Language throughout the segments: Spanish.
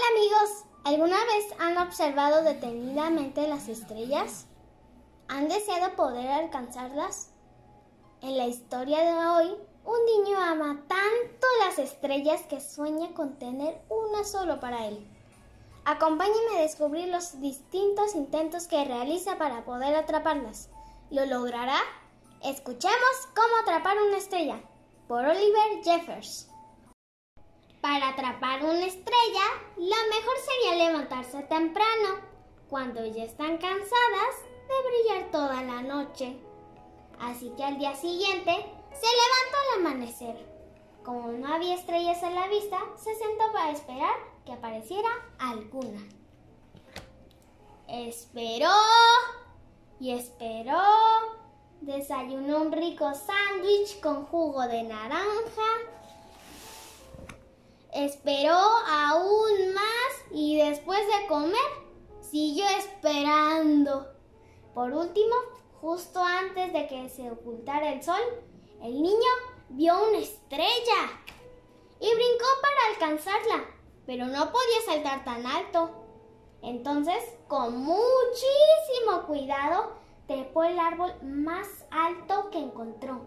Hola amigos, ¿alguna vez han observado detenidamente las estrellas? ¿Han deseado poder alcanzarlas? En la historia de hoy, un niño ama tanto las estrellas que sueña con tener una solo para él. Acompáñenme a descubrir los distintos intentos que realiza para poder atraparlas. ¿Lo logrará? Escuchemos cómo atrapar una estrella por Oliver Jeffers. Para atrapar una estrella, lo mejor sería levantarse temprano, cuando ya están cansadas de brillar toda la noche. Así que al día siguiente se levantó al amanecer. Como no había estrellas a la vista, se sentó para esperar que apareciera alguna. Esperó y esperó. Desayunó un rico sándwich con jugo de naranja Esperó aún más y después de comer siguió esperando. Por último, justo antes de que se ocultara el sol, el niño vio una estrella y brincó para alcanzarla, pero no podía saltar tan alto. Entonces, con muchísimo cuidado, trepó el árbol más alto que encontró.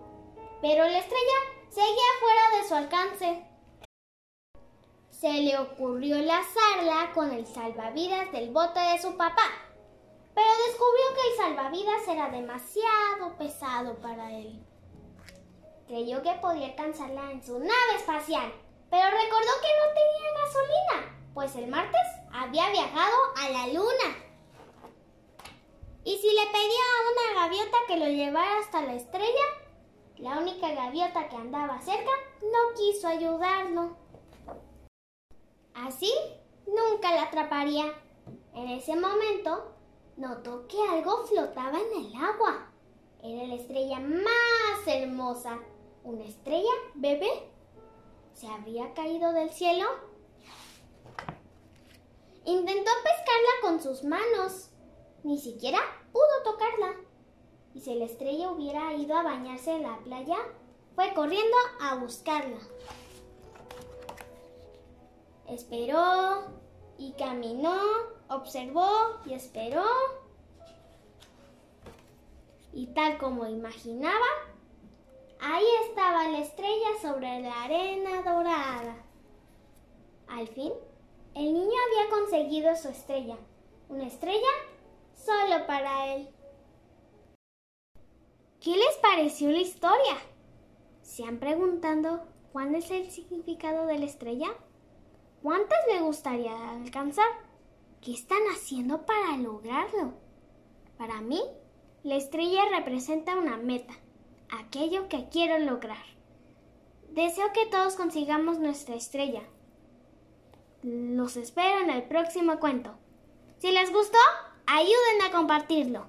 Pero la estrella seguía fuera de su alcance se le ocurrió lanzarla con el salvavidas del bote de su papá, pero descubrió que el salvavidas era demasiado pesado para él. Creyó que podía alcanzarla en su nave espacial, pero recordó que no tenía gasolina, pues el martes había viajado a la luna. Y si le pedía a una gaviota que lo llevara hasta la estrella, la única gaviota que andaba cerca no quiso ayudarlo. Así nunca la atraparía. En ese momento notó que algo flotaba en el agua. Era la estrella más hermosa. ¿Una estrella bebé? ¿Se había caído del cielo? Intentó pescarla con sus manos. Ni siquiera pudo tocarla. Y si la estrella hubiera ido a bañarse en la playa, fue corriendo a buscarla. Esperó y caminó, observó y esperó. Y tal como imaginaba, ahí estaba la estrella sobre la arena dorada. Al fin, el niño había conseguido su estrella, una estrella solo para él. ¿Qué les pareció la historia? ¿Se han preguntado cuál es el significado de la estrella? ¿Cuántas me gustaría alcanzar? ¿Qué están haciendo para lograrlo? Para mí, la estrella representa una meta, aquello que quiero lograr. Deseo que todos consigamos nuestra estrella. Los espero en el próximo cuento. Si les gustó, ayuden a compartirlo.